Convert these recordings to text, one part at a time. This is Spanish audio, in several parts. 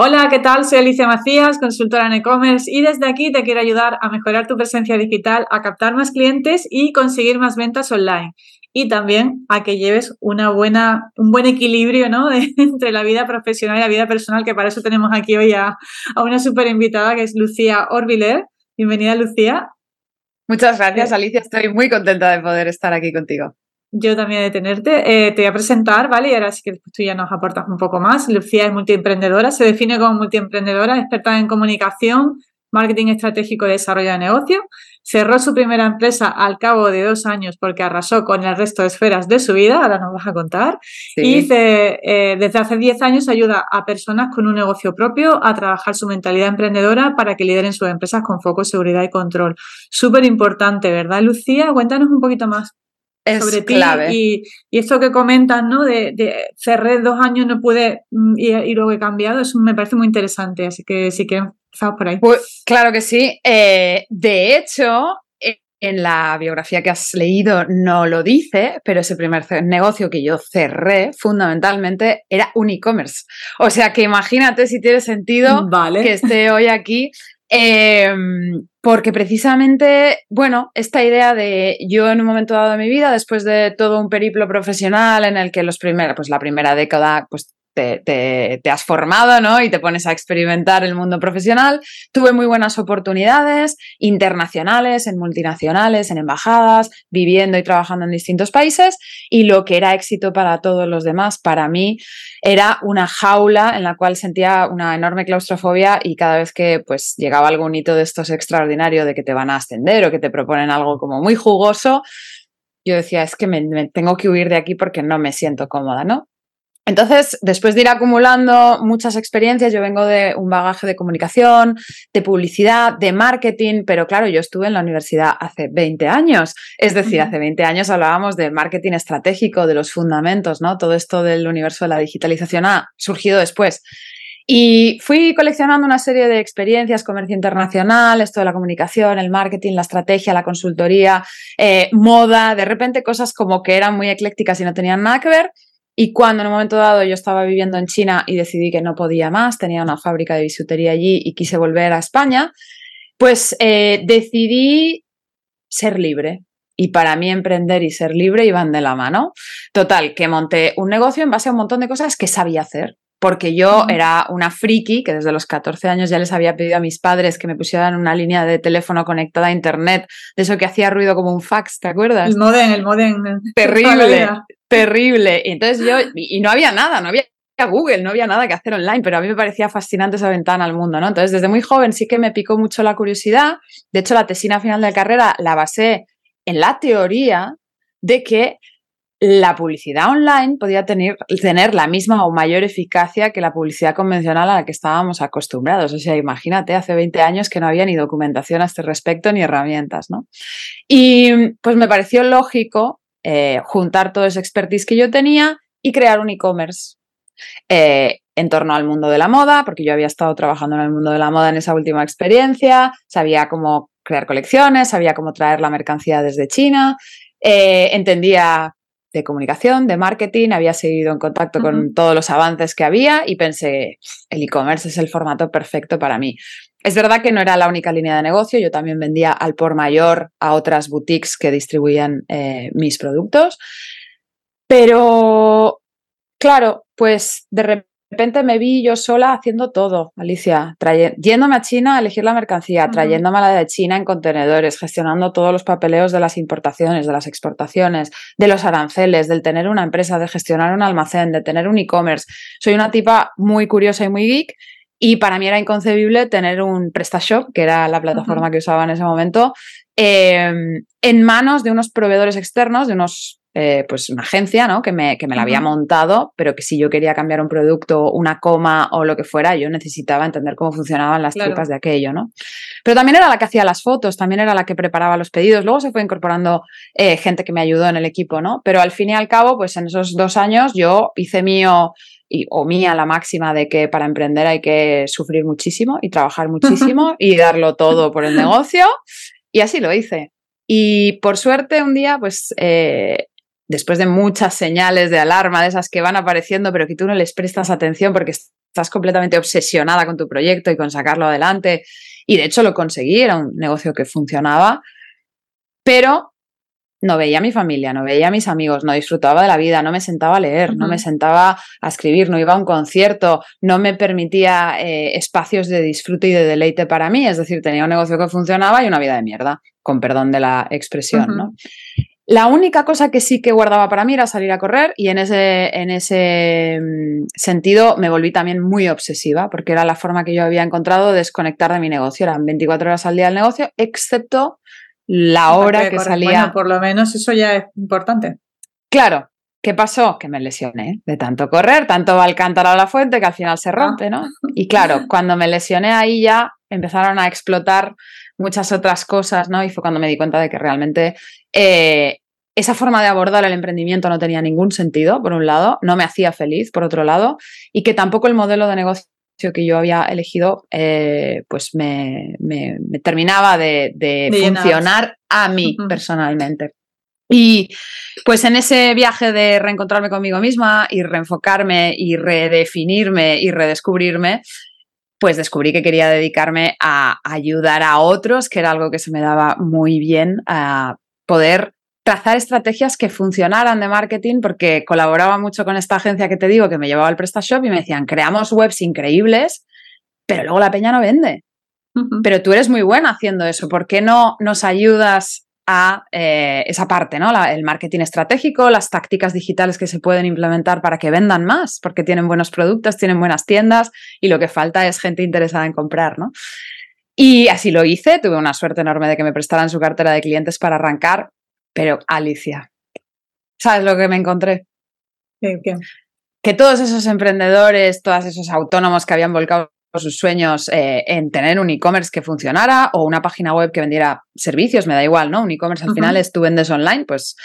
Hola, ¿qué tal? Soy Alicia Macías, consultora en e-commerce y desde aquí te quiero ayudar a mejorar tu presencia digital, a captar más clientes y conseguir más ventas online. Y también a que lleves una buena, un buen equilibrio ¿no? entre la vida profesional y la vida personal, que para eso tenemos aquí hoy a, una súper invitada que es Lucía Orbiler. Bienvenida, Lucía. Muchas gracias, Alicia. Estoy muy contenta de poder estar aquí contigo. Yo también de tenerte. Eh, te voy a presentar, ¿vale? Y ahora sí que tú ya nos aportas un poco más. Lucía es multiemprendedora, se define como multiemprendedora, experta en comunicación, marketing estratégico y desarrollo de negocio. Cerró su primera empresa al cabo de dos años porque arrasó con el resto de esferas de su vida, ahora nos vas a contar. Y eh, desde hace diez años ayuda a personas con un negocio propio a trabajar su mentalidad emprendedora para que lideren sus empresas con foco, seguridad y control. Súper importante, ¿verdad, Lucía? Cuéntanos un poquito más sobre ti Y, esto que comentas, ¿no? De, cerré dos años, no pude mm, y, luego he cambiado, eso me parece muy interesante, así que sí que empezamos por ahí. Pues, claro que sí. Eh, de hecho, e, en la biografía que has leído no lo dice, pero ese primer negocio que yo cerré fundamentalmente era un e-commerce. O sea que imagínate si tiene sentido que esté hoy aquí Em, porque precisamente, bueno, esta idea de yo en un momento dado de mi vida, después de todo un periplo profesional en el que los primeros, pues la primera década, pues te, has formado, ¿no? Y te pones a experimentar el mundo profesional. Tuve muy buenas oportunidades internacionales, en multinacionales, en embajadas, viviendo y trabajando en distintos países. Y lo que era éxito para todos los demás, para mí, era una jaula en la cual sentía una enorme claustrofobia y cada vez que pues llegaba algún hito de estos extraordinario de que te van a ascender o que te proponen algo como muy jugoso, yo decía, es que me, tengo que huir de aquí porque no me siento cómoda, ¿no? Entonces, después de ir acumulando muchas experiencias, yo vengo de un bagaje de comunicación, de publicidad, de marketing, pero claro, yo estuve en la universidad hace 20 años. Es decir, hace 20 años hablábamos de marketing estratégico, de los fundamentos, ¿no? Todo esto del universo de la digitalización ha surgido después. Y fui coleccionando una serie de experiencias, comercio internacional, esto de la comunicación, el marketing, la estrategia, la consultoría, eh, moda, de repente cosas como que eran muy eclécticas y no tenían nada que ver. Y cuando en un momento dado yo estaba viviendo en China y decidí que no podía más, tenía una fábrica de bisutería allí y quise volver a España, pues eh, decidí ser libre. Y para mí emprender y ser libre iban de la mano. Total, que monté un negocio en base a un montón de cosas que sabía hacer porque yo era una friki que desde los 14 años ya les había pedido a mis padres que me pusieran una línea de teléfono conectada a internet, de eso que hacía ruido como un fax, ¿te acuerdas? El modem, el modem. Terrible, terrible. Y entonces yo, y no había nada, no había Google, no había nada que hacer online, pero a mí me parecía fascinante esa ventana al mundo, ¿no? Entonces, desde muy joven sí que me picó mucho la curiosidad. De hecho, la tesina final de carrera la basé en la teoría de que la publicidad online podía tener, tener, la misma o mayor eficacia que la publicidad convencional a la que estábamos acostumbrados. O sea, imagínate, hace 20 años que no había ni documentación a este respecto ni herramientas, ¿no? Y pues me pareció lógico eh, juntar todo ese expertise que yo tenía y crear un e-commerce. Eh, en torno al mundo de la moda, porque yo había estado trabajando en el mundo de la moda en esa última experiencia, sabía cómo crear colecciones, sabía cómo traer la mercancía desde China, eh, entendía de comunicación, de marketing, había seguido en contacto con todos los avances que había y pensé, el e-commerce es el formato perfecto para mí. Es verdad que no era la única línea de negocio, yo también vendía al por mayor a otras boutiques que distribuían eh, mis productos, pero claro, pues de repente de repente me vi yo sola haciendo todo, Alicia, yéndome a China a elegir la mercancía, trayéndome la de China en contenedores, gestionando todos los papeleos de las importaciones, de las exportaciones, de los aranceles, del tener una empresa, de gestionar un almacén, de tener un e-commerce. Soy una tipa muy curiosa y muy geek y para mí era inconcebible tener un PrestaShop, que era la plataforma que usaba en ese momento, em, en manos de unos proveedores externos, de unos eh, pues una agencia, ¿no? Que me, que me la había montado, pero que si yo quería cambiar un producto, una coma o lo que fuera, yo necesitaba entender cómo funcionaban las tripas de aquello, ¿no? Pero también era la que hacía las fotos, también era la que preparaba los pedidos. Luego se fue incorporando eh, gente que me ayudó en el equipo, ¿no? Pero al fin y al cabo, pues en esos dos años yo hice mío y, o mía la máxima de que para emprender hay que sufrir muchísimo y trabajar muchísimo y darlo todo por el negocio. Y así lo hice. Y por suerte un día, pues eh, después de muchas señales de alarma, de esas que van apareciendo, pero que tú no les prestas atención porque estás completamente obsesionada con tu proyecto y con sacarlo adelante. Y de hecho lo conseguí, era un negocio que funcionaba, pero no veía a mi familia, no veía a mis amigos, no disfrutaba de la vida, no me sentaba a leer, no me sentaba a escribir, no iba a un concierto, no me permitía eh, espacios de disfrute y de deleite para mí. Es decir, tenía un negocio que funcionaba y una vida de mierda, con perdón de la expresión, ¿no? La única cosa que sí que guardaba para mí era salir a correr y en ese, en ese mm, sentido me volví también muy obsesiva porque era la forma que yo había encontrado de desconectar de mi negocio. Eran 24 horas al día el negocio, excepto la hora que salía. Bueno, por lo menos eso ya es importante. Claro. ¿Qué pasó? Que me lesioné de tanto correr, tanto va el cántaro a la fuente que al final se rompe, ¿no? Y claro, cuando me lesioné ahí ya empezaron a explotar muchas otras cosas, ¿no? Y fue cuando me di cuenta de que realmente eh, esa forma de abordar el emprendimiento no tenía ningún sentido, por un lado, no me hacía feliz, por otro lado, y que tampoco el modelo de negocio que yo había elegido, eh, pues me, terminaba de, funcionar a mí personalmente. Y pues en ese viaje de reencontrarme conmigo misma y reenfocarme y redefinirme y redescubrirme, pues descubrí que quería dedicarme a ayudar a otros, que era algo que se me daba muy bien, a poder trazar estrategias que funcionaran de marketing, porque colaboraba mucho con esta agencia que te digo que me llevaba al PrestaShop y me decían, creamos webs increíbles, pero luego la peña no vende. Pero tú eres muy buena haciendo eso, ¿por qué no nos ayudas a eh, esa parte, ¿no? el marketing estratégico, las tácticas digitales que se pueden implementar para que vendan más, porque tienen buenos productos, tienen buenas tiendas y lo que falta es gente interesada en comprar, ¿no? Y así lo hice, tuve una suerte enorme de que me prestaran su cartera de clientes para arrancar, pero Alicia, ¿sabes lo que me encontré? Que todos esos emprendedores, todos esos autónomos que habían volcado sus sueños eh, en tener un e-commerce que funcionara o una página web que vendiera servicios, me da igual, ¿no? Un e-commerce al final es tú vendes online, pues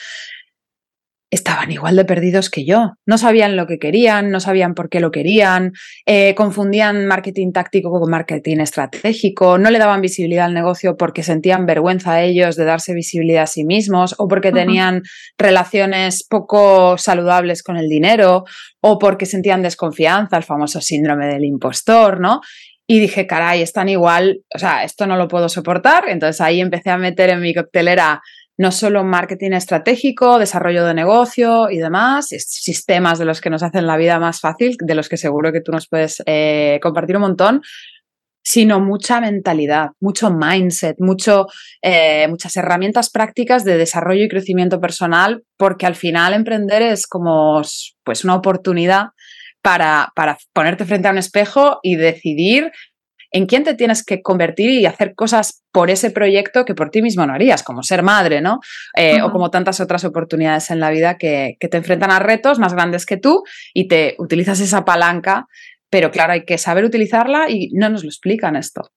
estaban igual de perdidos que yo. No sabían lo que querían, no sabían por qué lo querían, eh, confundían marketing táctico con marketing estratégico, no le daban visibilidad al negocio porque sentían vergüenza a ellos de darse visibilidad a sí mismos o porque tenían relaciones poco saludables con el dinero o porque sentían desconfianza, el famoso síndrome del impostor, ¿no? Y dije, caray, están igual, o sea, esto no lo puedo soportar. Entonces ahí empecé a meter en mi coctelera no solo marketing estratégico, desarrollo de negocio y demás, sistemas de los que nos hacen la vida más fácil, de los que seguro que tú nos puedes eh, compartir un montón, sino mucha mentalidad, mucho mindset, mucho, eh, muchas herramientas prácticas de desarrollo y crecimiento personal, porque al final emprender es como pues, una oportunidad para, para ponerte frente a un espejo y decidir en quién te tienes que convertir y hacer cosas por ese proyecto que por ti mismo no harías, como ser madre, ¿no? Eh, o como tantas otras oportunidades en la vida que, te enfrentan a retos más grandes que tú y te utilizas esa palanca, pero claro, hay que saber utilizarla y no nos lo explican esto.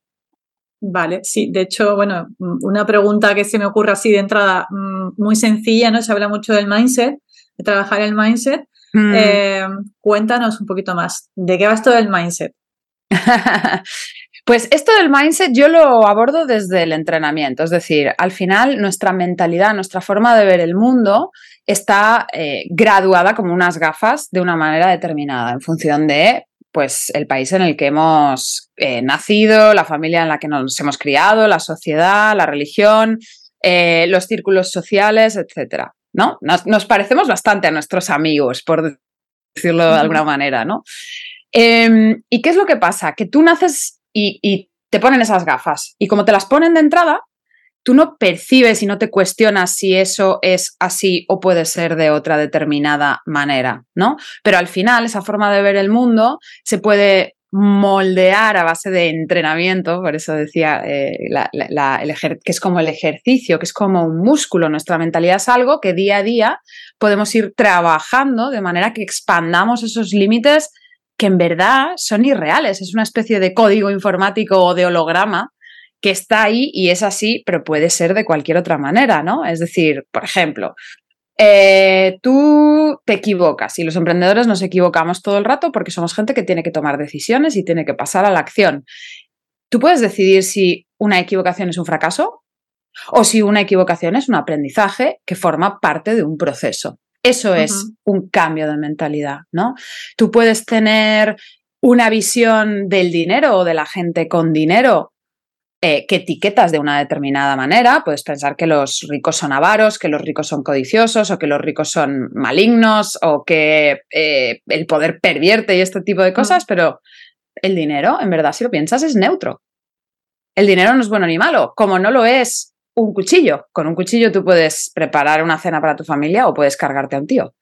Vale, sí, de hecho, bueno, una pregunta que se me ocurre así de entrada, mm, muy sencilla, ¿no? Se habla mucho del mindset, de trabajar el mindset. Mm. Eh, cuéntanos un poquito más, ¿de qué va esto del mindset? Pues esto del mindset yo lo abordo desde el entrenamiento, es decir, al final nuestra mentalidad, nuestra forma de ver el mundo está eh, graduada como unas gafas de una manera determinada en función de pues el país en el que hemos eh, nacido, la familia en la que nos hemos criado, la sociedad, la religión, eh, los círculos sociales, etcétera. ¿no? Nos, parecemos bastante a nuestros amigos, por decirlo de alguna manera, ¿no? Em, ¿Y qué es lo que pasa? Que tú naces y, te ponen esas gafas. Y como te las ponen de entrada, tú no percibes y no te cuestionas si eso es así o puede ser de otra determinada manera, ¿no? Pero al final esa forma de ver el mundo se puede moldear a base de entrenamiento, por eso decía eh, que es como el ejercicio, que es como un músculo, nuestra mentalidad es algo que día a día podemos ir trabajando de manera que expandamos esos límites que en verdad son irreales. Es una especie de código informático o de holograma que está ahí y es así, pero puede ser de cualquier otra manera, ¿no? Es decir, por ejemplo, eh, tú te equivocas y los emprendedores nos equivocamos todo el rato porque somos gente que tiene que tomar decisiones y tiene que pasar a la acción. Tú puedes decidir si una equivocación es un fracaso o si una equivocación es un aprendizaje que forma parte de un proceso. Eso es un cambio de mentalidad, ¿no? Tú puedes tener una visión del dinero o de la gente con dinero eh, que etiquetas de una determinada manera. Puedes pensar que los ricos son avaros, que los ricos son codiciosos o que los ricos son malignos o que eh, el poder pervierte y este tipo de cosas, mm. pero el dinero, en verdad, si lo piensas, es neutro. El dinero no es bueno ni malo, como no lo es un cuchillo. Con un cuchillo tú puedes preparar una cena para tu familia o puedes cargarte a un tío.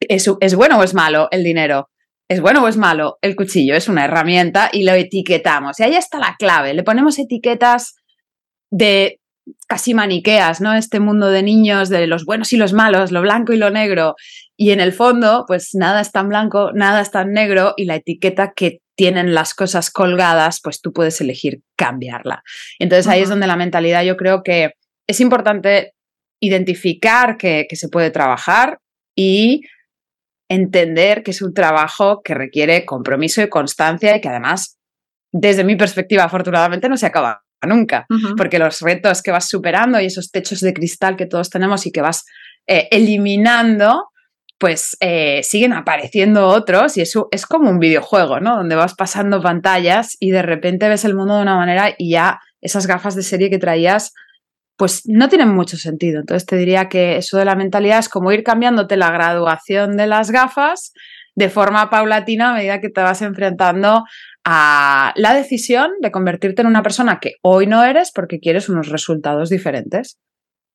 ¿Es, bueno o es malo el dinero? ¿Es bueno o es malo? El cuchillo es una herramienta y lo etiquetamos. Y ahí está la clave. Le ponemos etiquetas de casi maniqueas, ¿no? Este mundo de niños, de los buenos y los malos, lo blanco y lo negro. Y en el fondo, pues nada es tan blanco, nada es tan negro y la etiqueta que tienen las cosas colgadas, pues tú puedes elegir cambiarla. Entonces ahí es donde la mentalidad yo creo que es importante identificar que, que se puede trabajar y entender que es un trabajo que requiere compromiso y constancia y que además, desde mi perspectiva, afortunadamente no se acaba nunca, porque los retos que vas superando y esos techos de cristal que todos tenemos y que vas eh, eliminando, pues eh, siguen apareciendo otros y eso es como un videojuego, ¿no? Donde vas pasando pantallas y de repente ves el mundo de una manera y ya esas gafas de serie que traías pues no tienen mucho sentido. Entonces te diría que eso de la mentalidad es como ir cambiándote la graduación de las gafas de forma paulatina a medida que te vas enfrentando a la decisión de convertirte en una persona que hoy no eres porque quieres unos resultados diferentes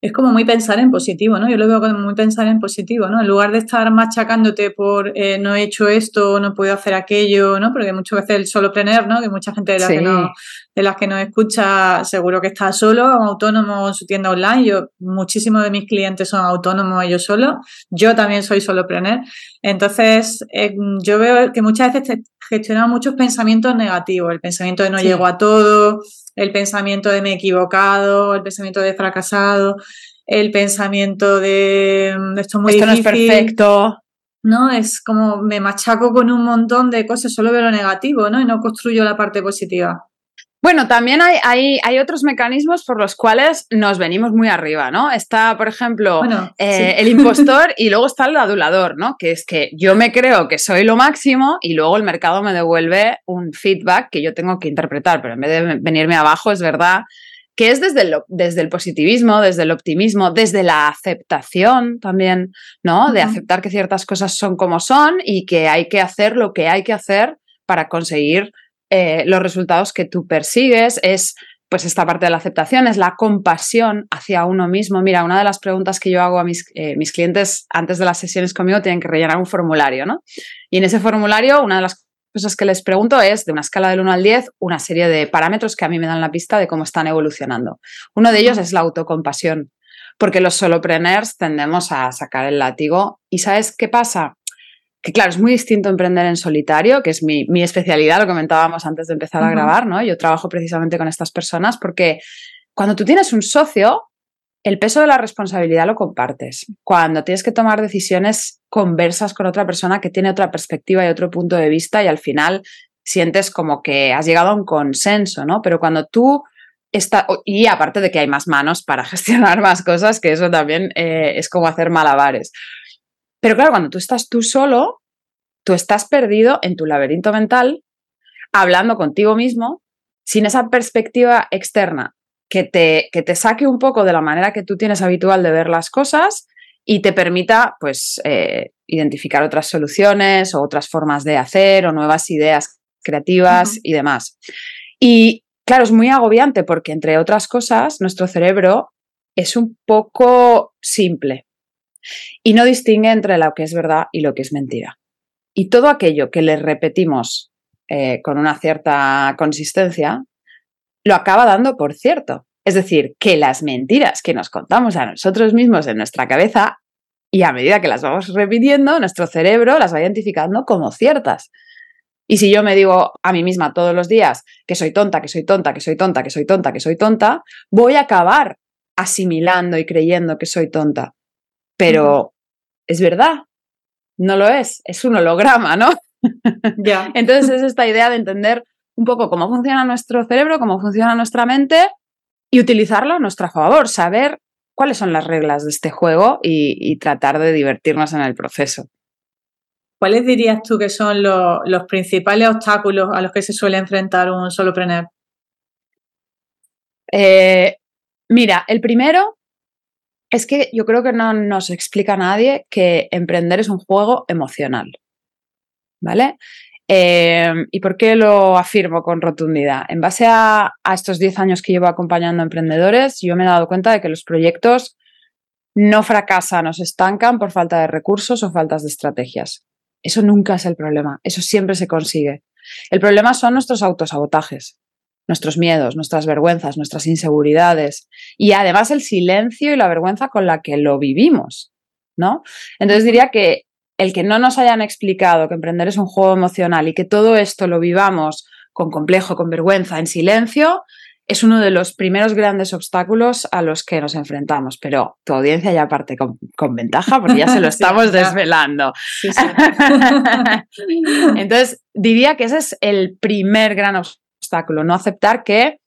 es como muy pensar en positivo, ¿no? Yo lo veo como muy pensar en positivo, ¿no? En lugar de estar machacándote por eh, no he hecho esto, no puedo hacer aquello, ¿no? Porque muchas veces el solopreneur, ¿no? Que mucha gente de las, que, no, de las que nos escucha seguro que está solo, autónomo en su tienda online. Yo, muchísimos de mis clientes son autónomos ellos solos. Yo también soy solopreneur. Entonces, eh, yo veo que muchas veces gestionamos muchos pensamientos negativos. El pensamiento de no llego a todo, el pensamiento de me he equivocado, el pensamiento de fracasado, el pensamiento de mm, esto, muy esto no es perfecto. ¿no? Es como me machaco con un montón de cosas, solo veo lo negativo, ¿no? Y no construyo la parte positiva. Bueno, también hay, hay, otros mecanismos por los cuales nos venimos muy arriba, ¿no? Está, por ejemplo, eh, el impostor y luego está el adulador, ¿no? Que es que yo me creo que soy lo máximo y luego el mercado me devuelve un feedback que yo tengo que interpretar, pero en vez de venirme abajo, es verdad que es desde el, desde el positivismo, desde el optimismo, desde la aceptación también, ¿no? De aceptar que ciertas cosas son como son y que hay que hacer lo que hay que hacer para conseguir eh, los resultados que tú persigues, es pues esta parte de la aceptación, es la compasión hacia uno mismo. Mira, una de las preguntas que yo hago a mis, eh, mis clientes antes de las sesiones conmigo tienen que rellenar un formulario, ¿no? Y en ese formulario, una de las cosas que les pregunto es, de una escala del 1 al 10, una serie de parámetros que a mí me dan la pista de cómo están evolucionando. Uno de ellos es la autocompasión, porque los solopreneurs tendemos a sacar el látigo. ¿Y sabes qué pasa? Que claro, es muy distinto emprender en solitario, que es mi, especialidad, lo comentábamos antes de empezar a grabar, ¿no? Yo trabajo precisamente con estas personas porque cuando tú tienes un socio, el peso de la responsabilidad lo compartes. Cuando tienes que tomar decisiones, conversas con otra persona que tiene otra perspectiva y otro punto de vista y al final sientes como que has llegado a un consenso, ¿no? Pero cuando tú estás, y aparte de que hay más manos para gestionar más cosas, que eso también eh, es como hacer malabares. Pero claro, cuando tú estás tú solo, tú estás perdido en tu laberinto mental, hablando contigo mismo, sin esa perspectiva externa que te, que te saque un poco de la manera que tú tienes habitual de ver las cosas y te permita, pues, eh, identificar otras soluciones o otras formas de hacer o nuevas ideas creativas y demás. Y claro, es muy agobiante porque, entre otras cosas, nuestro cerebro es un poco simple y no distingue entre lo que es verdad y lo que es mentira. Y todo aquello que le repetimos eh, con una cierta consistencia, lo acaba dando por cierto. Es decir, que las mentiras que nos contamos a nosotros mismos en nuestra cabeza, y a medida que las vamos repitiendo, nuestro cerebro las va identificando como ciertas. Y si yo me digo a mí misma todos los días que soy tonta, que soy tonta, que soy tonta, que soy tonta, que soy tonta, voy a acabar asimilando y creyendo que soy tonta. Pero es verdad, no lo es, es un holograma, ¿no? Ya. Entonces es esta idea de entender un poco cómo funciona nuestro cerebro, cómo funciona nuestra mente y utilizarlo a nuestro favor, saber cuáles son las reglas de este juego y, tratar de divertirnos en el proceso. ¿cuáles dirías tú que son los, principales obstáculos a los que se suele enfrentar un solopreneur? Eh, mira, el primero es que yo creo que no nos explica nadie que emprender es un juego emocional. ¿Vale? Eh, ¿Y por qué lo afirmo con rotundidad? En base a, a estos 10 años que llevo acompañando a emprendedores, yo me he dado cuenta de que los proyectos no fracasan o se estancan por falta de recursos o faltas de estrategias. Eso nunca es el problema, eso siempre se consigue. El problema son nuestros autosabotajes, nuestros miedos, nuestras vergüenzas, nuestras inseguridades y además el silencio y la vergüenza con la que lo vivimos, ¿no? Entonces diría que el que no nos hayan explicado que emprender es un juego emocional y que todo esto lo vivamos con complejo, con vergüenza, en silencio, es uno de los primeros grandes obstáculos a los que nos enfrentamos, pero tu audiencia ya parte con, ventaja porque ya se lo estamos desvelando. Entonces, diría que ese es el primer gran obstáculo, no aceptar que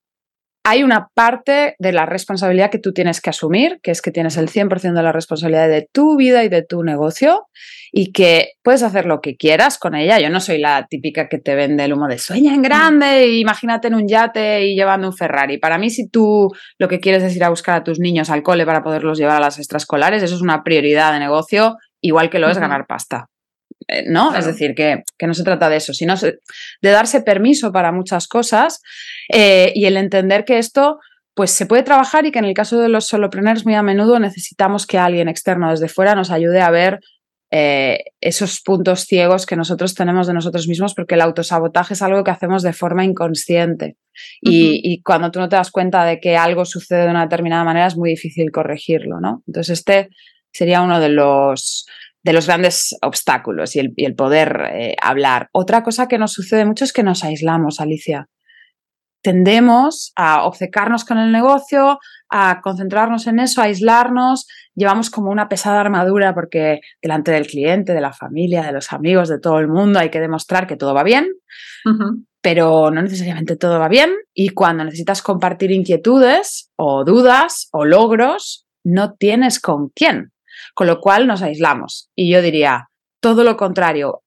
hay una parte de la responsabilidad que tú tienes que asumir, que es que tienes el 100% de la responsabilidad de tu vida y de tu negocio y que puedes hacer lo que quieras con ella. Yo no soy la típica que te vende el humo de sueña en grande, e imagínate en un yate y llevando un Ferrari. Para mí, si tú lo que quieres es ir a buscar a tus niños al cole para poderlos llevar a las extraescolares, eso es una prioridad de negocio, igual que lo es ganar pasta. Eh, ¿no? Es decir, que, no se trata de eso, sino de darse permiso para muchas cosas eh, y el entender que esto pues se puede trabajar y que en el caso de los solopreneurs muy a menudo necesitamos que alguien externo desde fuera nos ayude a ver eh, esos puntos ciegos que nosotros tenemos de nosotros mismos, porque el autosabotaje es algo que hacemos de forma inconsciente. y, y, cuando tú no te das cuenta de que algo sucede de una determinada manera, es muy difícil corregirlo, ¿no? Entonces, este sería uno de los, de los grandes obstáculos y el, poder eh, hablar. Otra cosa que nos sucede mucho es que nos aislamos, Alicia. Tendemos a obcecarnos con el negocio, a concentrarnos en eso, a aislarnos. Llevamos como una pesada armadura porque delante del cliente, de la familia, de los amigos, de todo el mundo hay que demostrar que todo va bien, pero no necesariamente todo va bien. Y cuando necesitas compartir inquietudes o dudas o logros, no tienes con quién con lo cual nos aislamos. Y yo diría, todo lo contrario,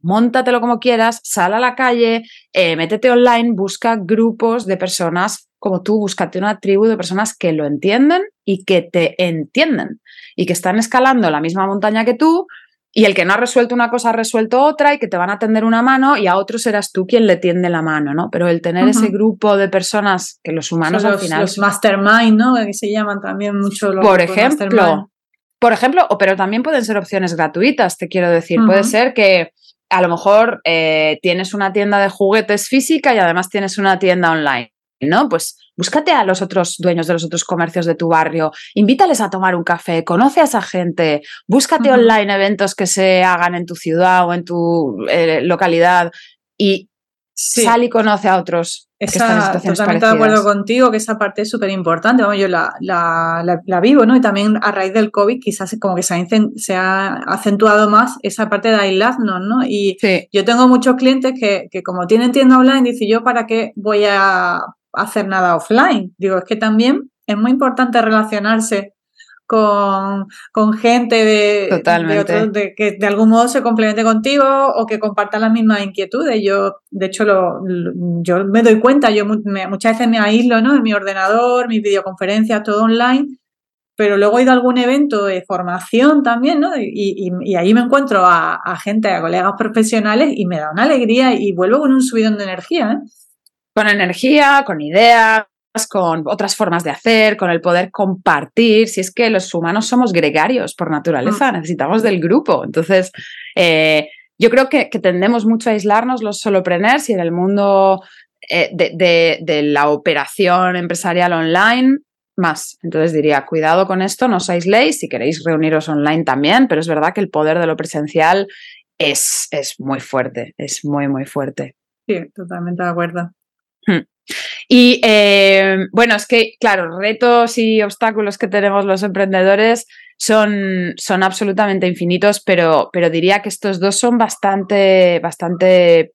móntatelo como quieras, sal a la calle, eh, métete online, busca grupos de personas como tú, búscate una tribu de personas que lo entienden y que te entienden y que están escalando la misma montaña que tú y el que no ha resuelto una cosa ha resuelto otra y que te van a tender una mano y a otro serás tú quien le tiende la mano, ¿no? Pero el tener ese grupo de personas que los humanos al final... Los mastermind, ¿no? Que se llaman también mucho los Por ejemplo, por ejemplo, pero también pueden ser opciones gratuitas, te quiero decir. Puede ser que a lo mejor eh, tienes una tienda de juguetes física y además tienes una tienda online. ¿no? Pues búscate a los otros dueños de los otros comercios de tu barrio, invítales a tomar un café, conoce a esa gente, búscate online eventos que se hagan en tu ciudad o en tu eh, localidad y sal y conoce a otros totalmente de acuerdo contigo que esa parte es súper importante. Vamos, yo la, la, vivo, ¿no? Y también a raíz del COVID quizás como que se ha, se ha acentuado más esa parte de aislarnos, ¿no? Y yo tengo muchos clientes que, que como tienen tienda online, dicen yo, ¿para qué voy a hacer nada offline? Digo, es que también es muy importante relacionarse con, con gente de, de, que de algún modo se complemente contigo o que compartan las mismas inquietudes. Yo, de hecho, lo, yo me doy cuenta, yo muchas veces me aíslo ¿no? en mi ordenador, mis videoconferencias, todo online, pero luego he ido a algún evento de formación también, ¿no? Y, y, ahí me encuentro a, a, gente, a colegas profesionales y me da una alegría y vuelvo con un subidón de energía. ¿eh? Con energía, con ideas, con otras formas de hacer, con el poder compartir. Si es que los humanos somos gregarios por naturaleza, mm. necesitamos del grupo. Entonces, eh, yo creo que, tendemos mucho a aislarnos los solopreneurs y en el mundo eh, de, la operación empresarial online más. Entonces diría, cuidado con esto, no os aisléis, si queréis reuniros online también, pero es verdad que el poder de lo presencial es, es muy fuerte, es muy, muy fuerte. Sí, totalmente de acuerdo. Y eh, bueno, es que, claro, retos y obstáculos que tenemos los emprendedores son, son absolutamente infinitos, pero, pero diría que estos dos son bastante, bastante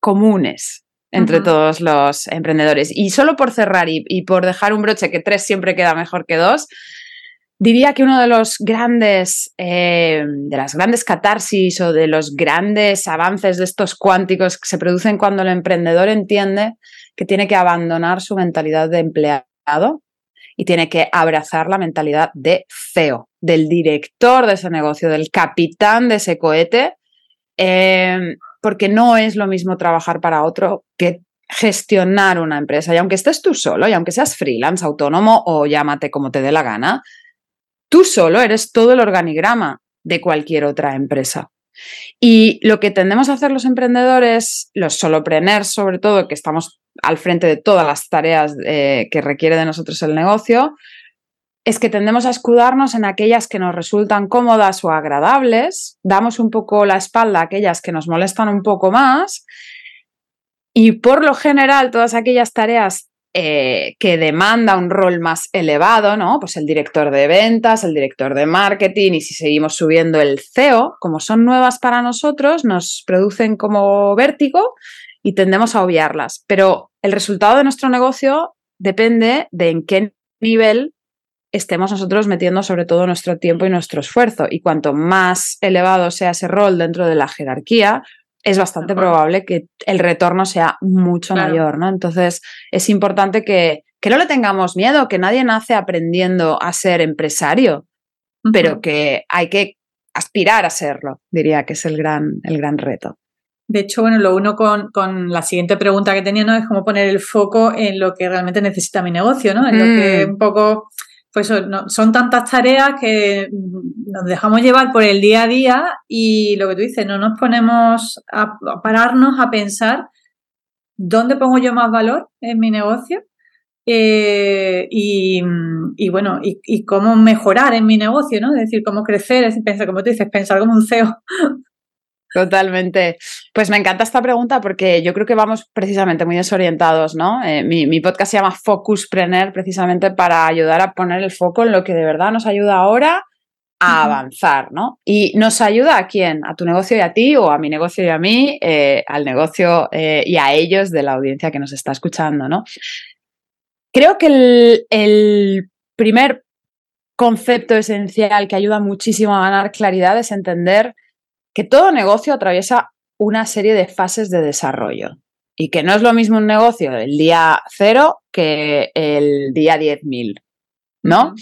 comunes entre todos los emprendedores. Y solo por cerrar y, por dejar un broche que tres siempre queda mejor que dos, diría que uno de los grandes, eh, de las grandes catarsis o de los grandes avances de estos cuánticos que se producen cuando el emprendedor entiende que tiene que abandonar su mentalidad de empleado y tiene que abrazar la mentalidad de CEO, del director de ese negocio, del capitán de ese cohete, eh, porque no es lo mismo trabajar para otro que gestionar una empresa. Y aunque estés tú solo, y aunque seas freelance, autónomo o llámate como te dé la gana, Tú solo eres todo el organigrama de cualquier otra empresa. Y lo que tendemos a hacer los emprendedores, los solopreneurs sobre todo, que estamos al frente de todas las tareas eh, que requiere de nosotros el negocio, es que tendemos a escudarnos en aquellas que nos resultan cómodas o agradables, damos un poco la espalda a aquellas que nos molestan un poco más y por lo general todas aquellas tareas eh, que demanda un rol más elevado, ¿no? Pues el director de ventas, el director de marketing y si seguimos subiendo el CEO, como son nuevas para nosotros, nos producen como vértigo y tendemos a obviarlas. Pero el resultado de nuestro negocio depende de en qué nivel estemos nosotros metiendo sobre todo nuestro tiempo y nuestro esfuerzo. Y cuanto más elevado sea ese rol dentro de la jerarquía, es bastante probable que el retorno sea mucho mayor, ¿no? Entonces, es importante que, que, no le tengamos miedo, que nadie nace aprendiendo a ser empresario, pero que hay que aspirar a serlo, diría que es el gran, el gran reto. De hecho, bueno, lo uno con, con, la siguiente pregunta que tenía, ¿no? Es cómo poner el foco en lo que realmente necesita mi negocio, ¿no? En lo que mm. un poco pues son tantas tareas que nos dejamos llevar por el día a día y lo que tú dices, no nos ponemos a, pararnos a pensar dónde pongo yo más valor en mi negocio eh, y, bueno, y, cómo mejorar en mi negocio, ¿no? Es decir, cómo crecer, es pensar, como tú dices, pensar como un CEO. Totalmente. Pues me encanta esta pregunta porque yo creo que vamos precisamente muy desorientados, ¿no? Eh, mi, podcast se llama Focus Prener precisamente para ayudar a poner el foco en lo que de verdad nos ayuda ahora a avanzar, ¿no? Y nos ayuda a quién? A tu negocio y a ti o a mi negocio y a mí, eh, al negocio eh, y a ellos de la audiencia que nos está escuchando, ¿no? Creo que el, el primer concepto esencial que ayuda muchísimo a ganar claridad es entender que todo negocio atraviesa una serie de fases de desarrollo y que no es lo mismo un negocio el día cero que el día 10.000, ¿no?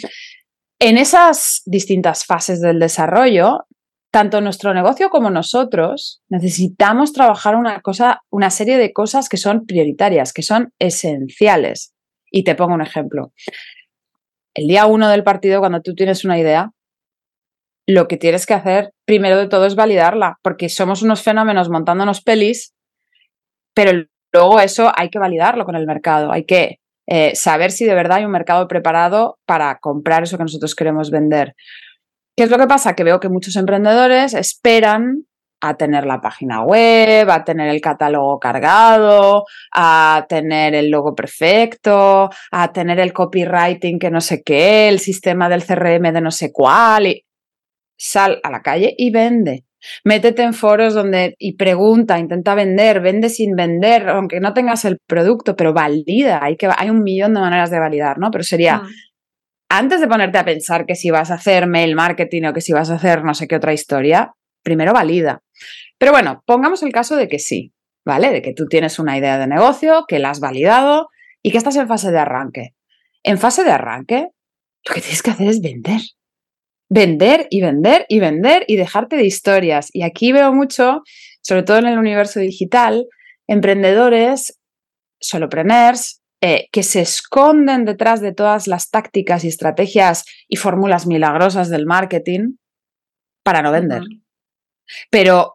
En esas distintas fases del desarrollo, tanto nuestro negocio como nosotros necesitamos trabajar una cosa, una serie de cosas que son prioritarias, que son esenciales. Y te pongo un ejemplo. El día uno del partido, cuando tú tienes una idea, lo que tienes que hacer primero de todo es validarla, porque somos unos fenómenos montándonos pelis, pero luego eso hay que validarlo con el mercado, hay que eh, saber si de verdad hay un mercado preparado para comprar eso que nosotros queremos vender. ¿Qué es lo que pasa? Que veo que muchos emprendedores esperan a tener la página web, a tener el catálogo cargado, a tener el logo perfecto, a tener el copywriting que no sé qué, el sistema del CRM de no sé cuál. Sal a la calle y vende. Métete en foros donde y pregunta, intenta vender, vende sin vender, aunque no tengas el producto, pero valida. Hay, que, hay un millón de maneras de validar, ¿no? Pero sería, mm. antes de ponerte a pensar que si vas a hacer mail marketing o que si vas a hacer no sé qué otra historia, primero valida. Pero bueno, pongamos el caso de que sí, ¿vale? De que tú tienes una idea de negocio, que la has validado y que estás en fase de arranque. En fase de arranque, lo que tienes que hacer es vender vender y vender y vender y dejarte de historias. Y aquí veo mucho, sobre todo en el universo digital, emprendedores, solopreneurs, eh, que se esconden detrás de todas las tácticas y estrategias y fórmulas milagrosas del marketing para no vender. Pero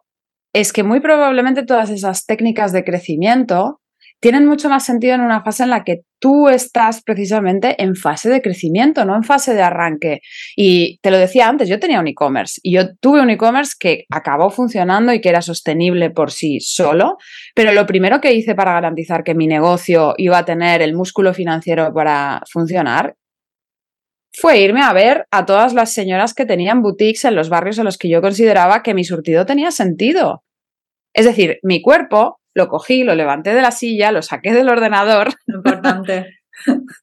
es que muy probablemente todas esas técnicas de crecimiento tienen mucho más sentido en una fase en la que tú estás precisamente en fase de crecimiento, no en fase de arranque. Y te lo decía antes, yo tenía un e-commerce y yo tuve un e-commerce que acabó funcionando y que era sostenible por sí solo, pero lo primero que hice para garantizar que mi negocio iba a tener el músculo financiero para funcionar fue irme a ver a todas las señoras que tenían boutiques en los barrios en los que yo consideraba que mi surtido tenía sentido. Es decir, mi cuerpo lo cogí, lo levanté de la silla, lo saqué del ordenador. Importante.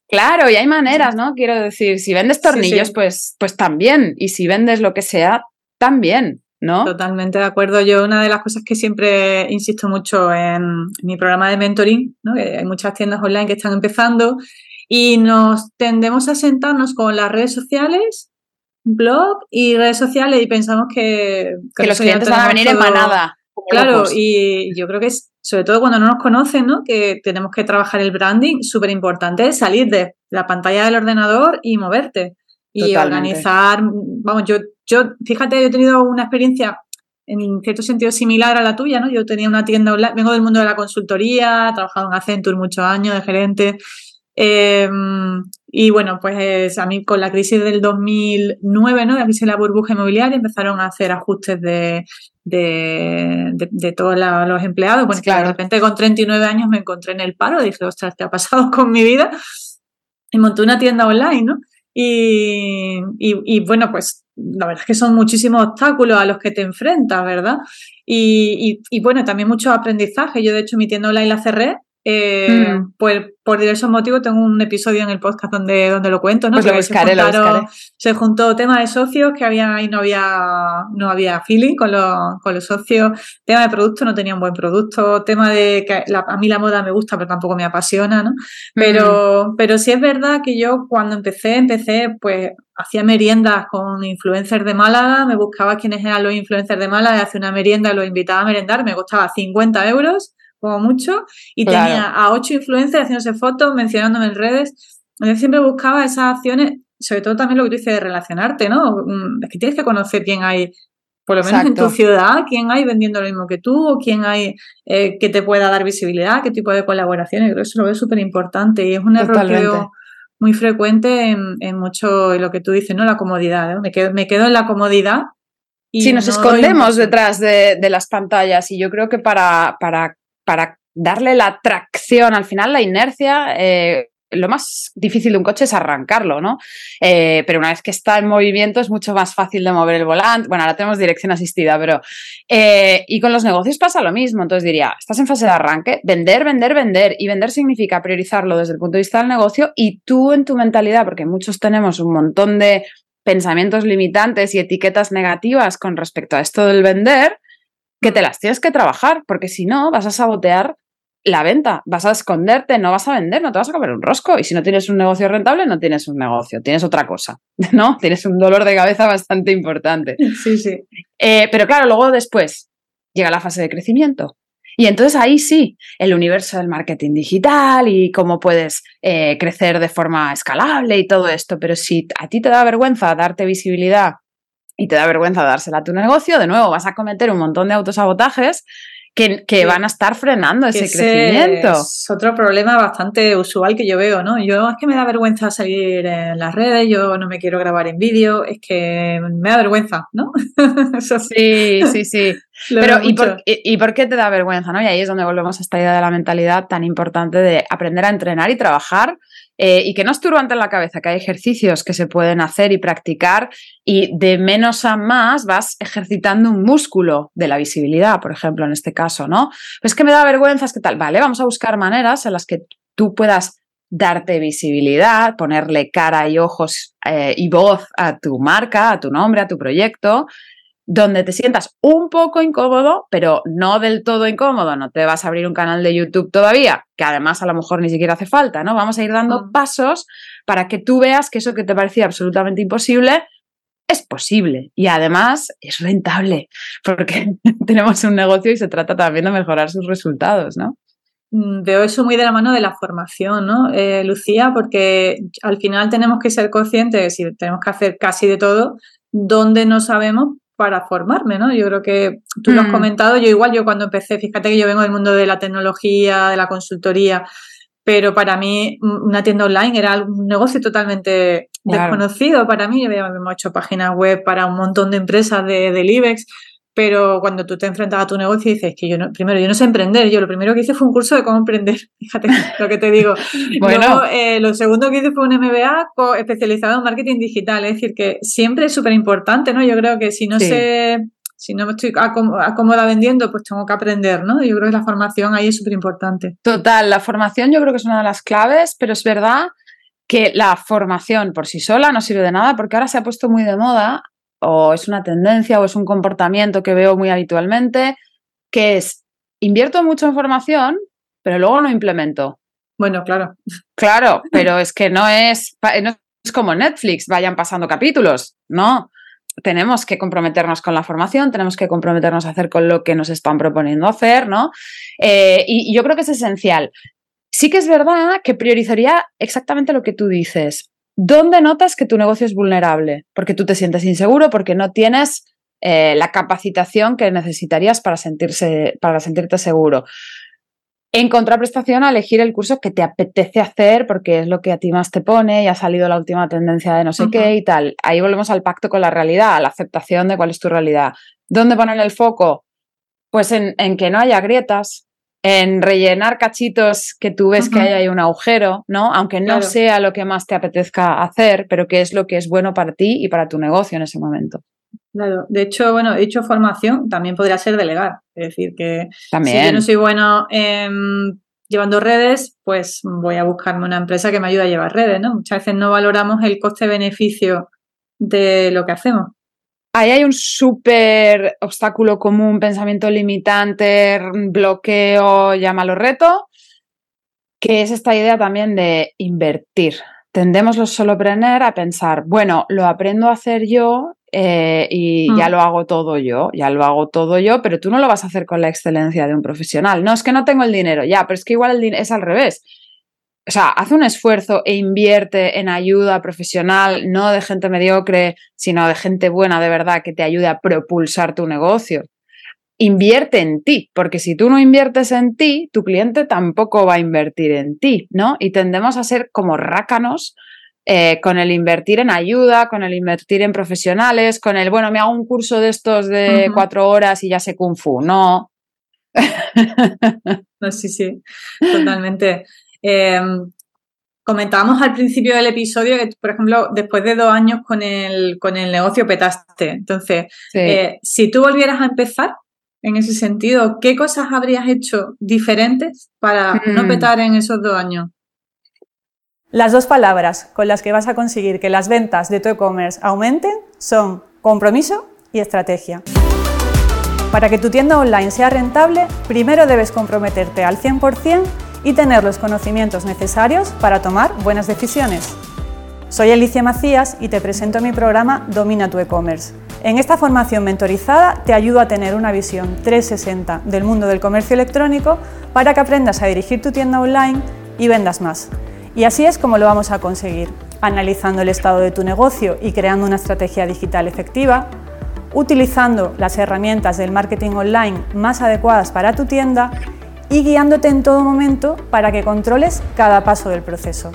Claro, y hay maneras, ¿no? Quiero decir, si vendes tornillos, Pues, pues también. Y si vendes lo que sea, también. ¿No? Totalmente de acuerdo. Yo una de las cosas que siempre insisto mucho en mi programa de mentoring, ¿no? que hay muchas tiendas online que están empezando y nos tendemos a sentarnos con las redes sociales, blog y redes sociales y pensamos que, que, los clientes van a venir en manada. Claro, y yo creo que es, sobre todo cuando no nos conocen, ¿no? que tenemos que trabajar el branding, súper importante es salir de la pantalla del ordenador y moverte y organizar. Vamos, yo, yo, fíjate, yo he tenido una experiencia en cierto sentido similar a la tuya, ¿no? Yo tenía una tienda online, vengo del mundo de la consultoría, he trabajado en Accenture muchos años de gerente. Em, y bueno, pues a mí con la crisis del 2009, ¿no? La crisis de la burbuja inmobiliaria, empezaron a hacer ajustes de, de, de, todos los empleados. Bueno, claro. de repente con 39 años me encontré en el paro, dije, ostras, ¿qué ha pasado con mi vida? Y monté una tienda online, ¿no? Y, y, bueno, pues la verdad es que son muchísimos obstáculos a los que te enfrentas, ¿verdad? Y, y, bueno, también mucho aprendizaje. Yo, de hecho, mi tienda online la cerré eh, mm. pues por diversos motivos tengo un episodio en el podcast donde, donde lo cuento, ¿no? Pues lo buscaré, se, lo se juntó tema de socios que había y no había, no había feeling con los, con los socios, tema de producto, no tenía un buen producto, tema de que a mí la moda me gusta pero tampoco me apasiona, ¿no? Pero, mm. pero sí es verdad que yo cuando empecé, empecé pues hacía meriendas con influencers de Málaga, me buscaba quiénes eran los influencers de Málaga, hacía una merienda, los invitaba a merendar, me costaba 50 euros como mucho, y tenía a ocho influencers haciéndose fotos, mencionándome en redes. Yo siempre buscaba esas acciones, sobre todo también lo que tú dices de relacionarte, ¿no? Mm, es que tienes que conocer quién hay, por lo menos en tu ciudad, quién hay vendiendo lo mismo que tú, o quién hay eh, que te pueda dar visibilidad, qué tipo de colaboraciones. Creo que eso lo veo súper importante y es un error muy frecuente en, mucho lo que tú dices, ¿no? La comodidad. Me, quedo, me quedo en la comodidad. Y sí, nos escondemos detrás de, de, las pantallas y yo creo que para, para para darle la tracción, al final la inercia, eh, lo más difícil de un coche es arrancarlo, ¿no? Eh, pero una vez que está en movimiento es mucho más fácil de mover el volante. Bueno, ahora tenemos dirección asistida, pero... Eh, y con los negocios pasa lo mismo. Entonces diría, estás en fase de arranque, vender, vender, vender. Y vender significa priorizarlo desde el punto de vista del negocio y tú en tu mentalidad, porque muchos tenemos un montón de pensamientos limitantes y etiquetas negativas con respecto a esto del vender, que te las tienes que trabajar, porque si no, vas a sabotear la venta, vas a esconderte, no vas a vender, no te vas a comer un rosco. Y si no tienes un negocio rentable, no tienes un negocio, tienes otra cosa, ¿no? Tienes un dolor de cabeza bastante importante. Sí, sí. Eh, pero claro, luego después llega la fase de crecimiento. Y entonces ahí sí, el universo del marketing digital y cómo puedes eh, crecer de forma escalable y todo esto. Pero si a ti te da vergüenza darte visibilidad y te da vergüenza dársela a tu negocio, de nuevo vas a cometer un montón de autosabotajes que, que van a estar frenando ese, crecimiento. Es otro problema bastante usual que yo veo, ¿no? Yo es que me da vergüenza salir en las redes, yo no me quiero grabar en vídeo, es que me da vergüenza, ¿no? sí, sí, sí. Pero ¿y por, y, por, qué te da vergüenza? ¿no? Y ahí es donde volvemos a esta idea de la mentalidad tan importante de aprender a entrenar y trabajar eh, y que no es turbante en la cabeza, que hay ejercicios que se pueden hacer y practicar y de menos a más vas ejercitando un músculo de la visibilidad, por ejemplo, en este caso, ¿no? Pues que me da vergüenza, es que tal, vale, vamos a buscar maneras en las que tú puedas darte visibilidad, ponerle cara y ojos eh, y voz a tu marca, a tu nombre, a tu proyecto donde te sientas un poco incómodo, pero no del todo incómodo, no te vas a abrir un canal de YouTube todavía, que además a lo mejor ni siquiera hace falta, ¿no? Vamos a ir dando mm. pasos para que tú veas que eso que te parecía absolutamente imposible es posible y además es rentable, porque tenemos un negocio y se trata también de mejorar sus resultados, ¿no? Mm, veo eso muy de la mano de la formación, ¿no, eh, Lucía? Porque al final tenemos que ser conscientes y tenemos que hacer casi de todo donde no sabemos para formarme, ¿no? Yo creo que tú lo has mm. comentado, yo igual, yo cuando empecé, fíjate que yo vengo del mundo de la tecnología, de la consultoría, pero para mí una tienda online era un negocio totalmente desconocido para mí. Yo habíamos hecho páginas web para un montón de empresas de, del IBEX, pero cuando tú te enfrentas a tu negocio y dices que yo no, primero, yo no sé emprender, yo lo primero que hice fue un curso de cómo emprender, fíjate lo que te digo. bueno. Eh, lo segundo que hice fue un MBA especializado en marketing digital, es decir, que siempre es súper importante, ¿no? Yo creo que si no se Si no me estoy acómoda vendiendo, pues tengo que aprender, ¿no? Yo creo que la formación ahí es súper importante. Total, la formación yo creo que es una de las claves, pero es verdad que la formación por sí sola no sirve de nada porque ahora se ha puesto muy de moda o es una tendencia o es un comportamiento que veo muy habitualmente, que es invierto mucho en formación, pero luego no implemento. Bueno, claro. Claro, pero es que no es, no es como Netflix, vayan pasando capítulos, no. Tenemos que comprometernos con la formación, tenemos que comprometernos a hacer con lo que nos están proponiendo hacer, ¿no? Eh, y yo creo que es esencial. Sí que es verdad que priorizaría exactamente lo que tú dices. ¿Dónde notas que tu negocio es vulnerable? Porque tú te sientes inseguro, porque no tienes eh, la capacitación que necesitarías para, sentirse, para sentirte seguro. En contraprestación, a elegir el curso que te apetece hacer porque es lo que a ti más te pone y ha salido la última tendencia de no sé qué y tal. Ahí volvemos al pacto con la realidad, a la aceptación de cuál es tu realidad. ¿Dónde ponen el foco? Pues en, en que no haya grietas, en rellenar cachitos que tú ves que hay ahí un agujero, ¿no? Aunque no sea lo que más te apetezca hacer, pero que es lo que es bueno para ti y para tu negocio en ese momento. Claro, de hecho, bueno, he hecho formación, también podría ser delegar. Es decir, que si yo no soy bueno llevando redes, pues voy a buscarme una empresa que me ayude a llevar redes, ¿no? Muchas veces no valoramos el coste-beneficio de lo que hacemos. Ahí hay un súper obstáculo común, pensamiento limitante, bloqueo, llámalo reto, que es esta idea también de invertir. Tendemos los solopreneur a pensar, bueno, lo aprendo a hacer yo eh, y ya mm. lo hago todo yo, ya lo hago todo yo, pero tú no lo vas a hacer con la excelencia de un profesional. No, es que no tengo el dinero, ya, pero es que igual el es al revés o sea, haz un esfuerzo e invierte en ayuda profesional, no de gente mediocre, sino de gente buena de verdad que te ayude a propulsar tu negocio. Invierte en ti, porque si tú no inviertes en ti, tu cliente tampoco va a invertir en ti, ¿no? Y tendemos a ser como rácanos eh, con el invertir en ayuda, con el invertir en profesionales, con el, bueno, me hago un curso de estos de cuatro horas y ya sé kung fu. No. no, sí, sí, totalmente. Em, comentábamos al principio del episodio que, por ejemplo, después de dos años con el, con el negocio petaste. Entonces, eh, si tú volvieras a empezar en ese sentido, ¿qué cosas habrías hecho diferentes para no mm. petar en esos dos años? Las dos palabras con las que vas a conseguir que las ventas de tu e-commerce aumenten son compromiso y estrategia. Para que tu tienda online sea rentable, primero debes comprometerte al 100% y tener los conocimientos necesarios para tomar buenas decisiones. Soy Alicia Macías y te presento mi programa Domina tu e-commerce. En esta formación mentorizada te ayudo a tener una visión 360 del mundo del comercio electrónico para que aprendas a dirigir tu tienda online y vendas más. Y así es como lo vamos a conseguir, analizando el estado de tu negocio y creando una estrategia digital efectiva, utilizando las herramientas del marketing online más adecuadas para tu tienda y guiándote en todo momento para que controles cada paso del proceso.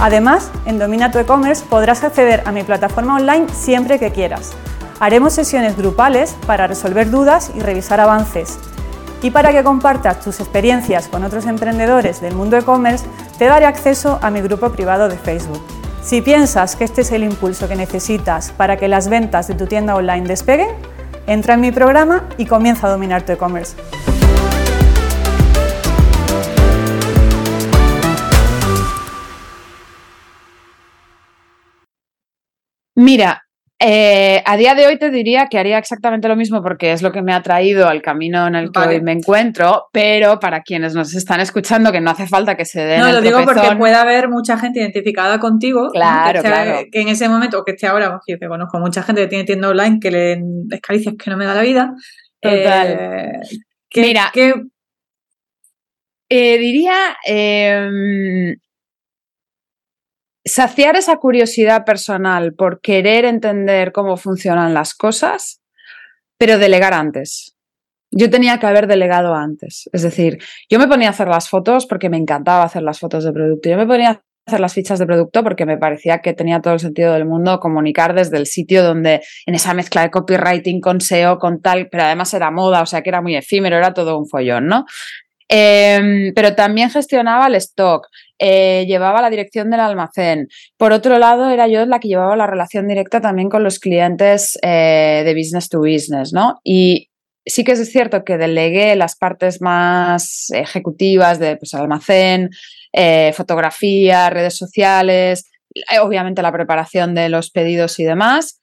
Además, en Domina tu e-commerce podrás acceder a mi plataforma online siempre que quieras. Haremos sesiones grupales para resolver dudas y revisar avances. Y para que compartas tus experiencias con otros emprendedores del mundo e-commerce, te daré acceso a mi grupo privado de Facebook. Si piensas que este es el impulso que necesitas para que las ventas de tu tienda online despeguen, Entra en mi programa y comienza a dominar tu e-commerce. Mira, eh, a día de hoy te diría que haría exactamente lo mismo porque es lo que me ha traído al camino en el que hoy me encuentro, pero para quienes nos están escuchando, que no hace falta que se den. No, lo digo porque puede haber mucha gente identificada contigo. Claro, que, claro. que en ese momento, o que esté ahora, yo que conozco mucha gente que tiene tienda online que le descaricias que no me da la vida. Total. Eh, Mira, eh, diría em, saciar esa curiosidad personal por querer entender cómo funcionan las cosas, pero delegar antes. Yo tenía que haber delegado antes. Es decir, yo me ponía a hacer las fotos porque me encantaba hacer las fotos de producto. Yo me ponía a hacer las fichas de producto porque me parecía que tenía todo el sentido del mundo comunicar desde el sitio donde en esa mezcla de copywriting con SEO, con tal, pero además era moda, o sea que era muy efímero, era todo un follón, ¿no? Em, pero también gestionaba el stock, eh, llevaba la dirección del almacén. Por otro lado, era yo la que llevaba la relación directa también con los clientes eh, de business to business, ¿no? Y sí que es cierto que delegué las partes más ejecutivas de pues, almacén, eh, fotografía, redes sociales, obviamente la preparación de los pedidos y demás,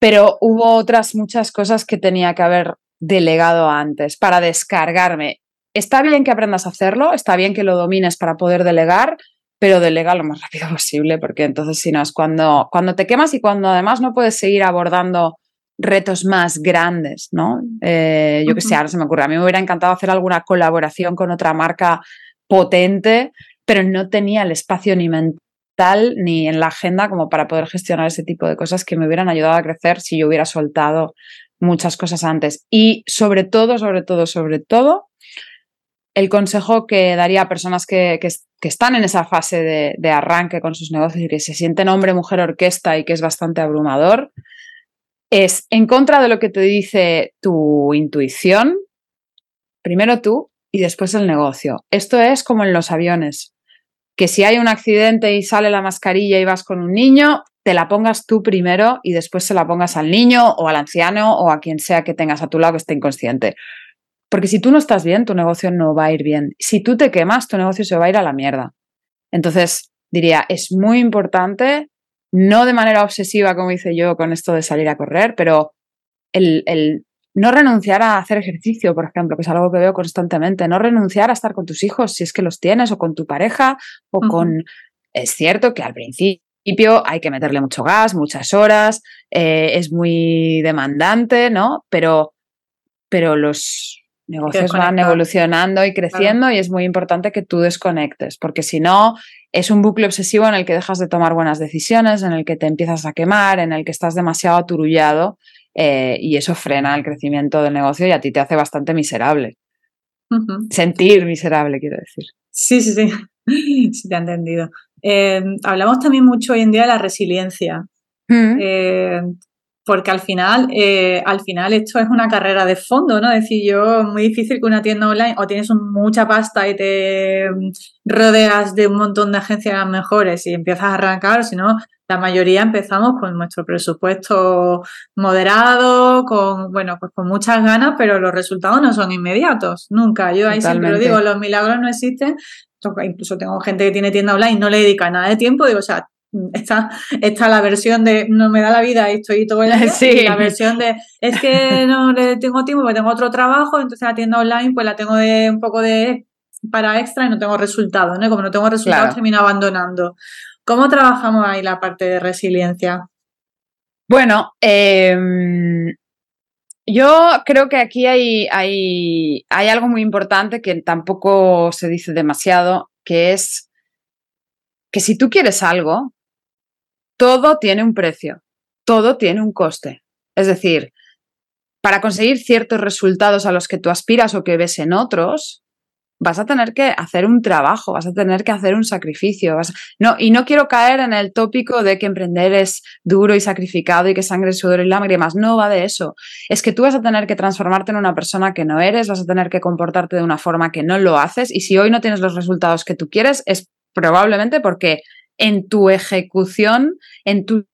pero hubo otras muchas cosas que tenía que haber delegado antes para descargarme está bien que aprendas a hacerlo, está bien que lo domines para poder delegar, pero delega lo más rápido posible, porque entonces si no es cuando, cuando te quemas y cuando además no puedes seguir abordando retos más grandes, ¿no? Eh, yo que sé, ahora se me ocurre, a mí me hubiera encantado hacer alguna colaboración con otra marca potente, pero no tenía el espacio ni mental ni en la agenda como para poder gestionar ese tipo de cosas que me hubieran ayudado a crecer si yo hubiera soltado muchas cosas antes. Y sobre todo, sobre todo, sobre todo, el consejo que daría a personas que, están en esa fase de, arranque con sus negocios y que se sienten hombre, mujer, orquesta y que es bastante abrumador, es en contra de lo que te dice tu intuición, primero tú y después el negocio. Esto es como en los aviones, que si hay un accidente y sale la mascarilla y vas con un niño, te la pongas tú primero y después se la pongas al niño o al anciano o a quien sea que tengas a tu lado que esté inconsciente. Porque si tú no estás bien, tu negocio no va a ir bien. Si tú te quemas, tu negocio se va a ir a la mierda. Entonces, diría, es muy importante, no de manera obsesiva, como hice yo con esto de salir a correr, pero el, no renunciar a hacer ejercicio, por ejemplo, que es algo que veo constantemente, no renunciar a estar con tus hijos si es que los tienes, o con tu pareja, o con... Es cierto que al principio hay que meterle mucho gas, muchas horas, eh, es muy demandante, ¿no? Pero, pero los, negocios van evolucionando y creciendo y es muy importante que tú desconectes, porque si no, es un bucle obsesivo en el que dejas de tomar buenas decisiones, en el que te empiezas a quemar, en el que estás demasiado aturullado eh, y eso frena el crecimiento del negocio y a ti te hace bastante miserable. Sentir miserable, quiero decir. Sí, sí, sí, sí te he entendido. Eh, hablamos también mucho hoy en día de la resiliencia. Mm. Eh, porque al final, eh, al final esto es una carrera de fondo, ¿no? Es decir, yo, es muy difícil que una tienda online o tienes mucha pasta y te rodeas de un montón de agencias mejores y empiezas a arrancar, si no, la mayoría empezamos con nuestro presupuesto moderado, con, bueno, pues con muchas ganas, pero los resultados no son inmediatos, nunca. Yo ahí siempre lo digo, los milagros no existen. Incluso tengo gente que tiene tienda online y no le dedica nada de tiempo, digo, o sea, Está, está la versión de no me da la vida y estoy todo el día y la versión de es que no le tengo tiempo porque tengo otro trabajo, entonces la tienda online pues la tengo de un poco de para extra y no tengo resultados, ¿no? Como no tengo resultados termino abandonando. ¿Cómo trabajamos ahí la parte de resiliencia? Bueno, em, yo creo que aquí hay, hay, hay algo muy importante que tampoco se dice demasiado, que es que si tú quieres algo, todo tiene un precio, todo tiene un coste. Es decir, para conseguir ciertos resultados a los que tú aspiras o que ves en otros, vas a tener que hacer un trabajo, vas a tener que hacer un sacrificio. No, y no quiero caer en el tópico de que emprender es duro y sacrificado y que sangre, sudor y lágrimas. No va de eso. Es que tú vas a tener que transformarte en una persona que no eres, vas a tener que comportarte de una forma que no lo haces y si hoy no tienes los resultados que tú quieres es probablemente porque en tu ejecución, en tus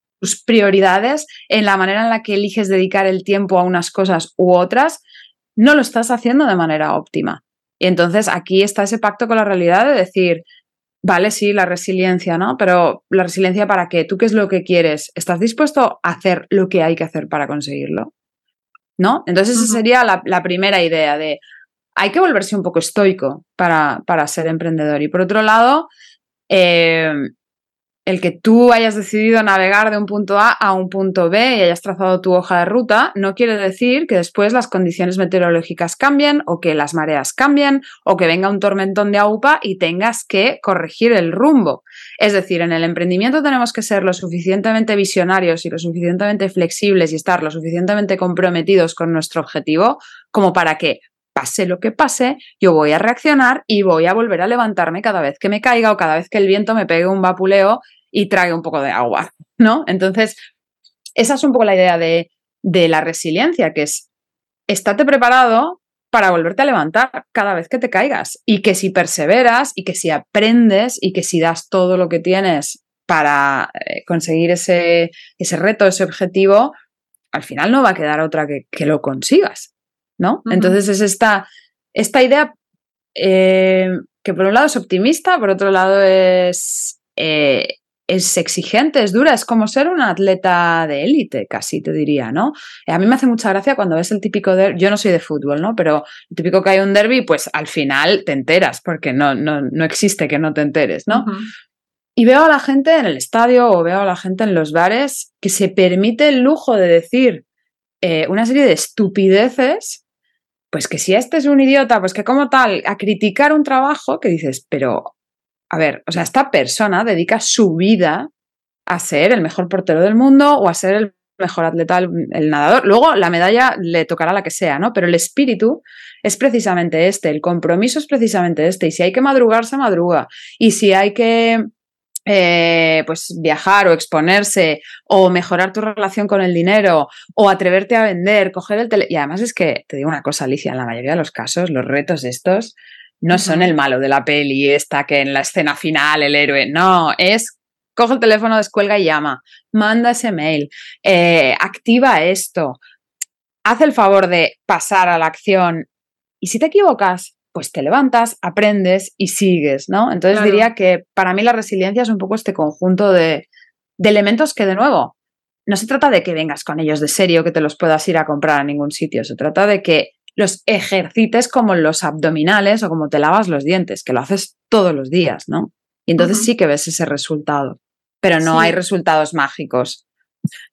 prioridades, en la manera en la que eliges dedicar el tiempo a unas cosas u otras, no lo estás haciendo de manera óptima. Y entonces aquí está ese pacto con la realidad de decir, vale, sí, la resiliencia, ¿no? Pero la resiliencia para qué? ¿Tú qué es lo que quieres? ¿Estás dispuesto a hacer lo que hay que hacer para conseguirlo? ¿No? Entonces esa sería la, la, primera idea de, hay que volverse un poco estoico para, para ser emprendedor. Y por otro lado, eh, el que tú hayas decidido navegar de un punto A a un punto B y hayas trazado tu hoja de ruta, no quiere decir que después las condiciones meteorológicas cambien o que las mareas cambien o que venga un tormentón de AUPA y tengas que corregir el rumbo. Es decir, en el emprendimiento tenemos que ser lo suficientemente visionarios y lo suficientemente flexibles y estar lo suficientemente comprometidos con nuestro objetivo como para que pase lo que pase, yo voy a reaccionar y voy a volver a levantarme cada vez que me caiga o cada vez que el viento me pegue un vapuleo y trague un poco de agua, ¿no? Entonces, esa es un poco la idea de, de la resiliencia, que es, estate preparado para volverte a levantar cada vez que te caigas. Y que si perseveras y que si aprendes y que si das todo lo que tienes para eh, conseguir ese, ese reto, ese objetivo, al final no va a quedar otra que, que lo consigas, ¿no? Entonces es esta, esta idea eh, que por un lado es optimista, por otro lado es, eh, es exigente, es dura, es como ser un atleta de élite, casi te diría, ¿no? A mí me hace mucha gracia cuando ves el típico derby, yo no soy de fútbol, ¿no? Pero el típico que hay un derby, pues al final te enteras, porque no, no, no existe que no te enteres, ¿no? Y veo a la gente en el estadio o veo a la gente en los bares que se permite el lujo de decir eh, una serie de estupideces, pues que si este es un idiota, pues que como tal, a criticar un trabajo que dices, pero, a ver, o sea, esta persona dedica su vida a ser el mejor portero del mundo o a ser el mejor atleta, el, nadador. Luego la medalla le tocará la que sea, ¿no? Pero el espíritu es precisamente este, el compromiso es precisamente este. Y si hay que madrugar, se madruga. Y si hay que eh, pues viajar o exponerse o mejorar tu relación con el dinero o atreverte a vender, coger el teléfono. Y además es que, te digo una cosa, Alicia, en la mayoría de los casos, los retos estos no son el malo de la peli, esta que en la escena final el héroe, no, es coge el teléfono, descuelga y llama, manda ese mail, eh, activa esto, haz el favor de pasar a la acción y si te equivocas, pues te levantas, aprendes y sigues, ¿no? Entonces diría que para mí la resiliencia es un poco este conjunto de, elementos que, de nuevo, no se trata de que vengas con ellos de serio, que te los puedas ir a comprar a ningún sitio, se trata de que los ejercites como los abdominales o como te lavas los dientes, que lo haces todos los días, ¿no? Y entonces sí que ves ese resultado, pero no hay resultados mágicos.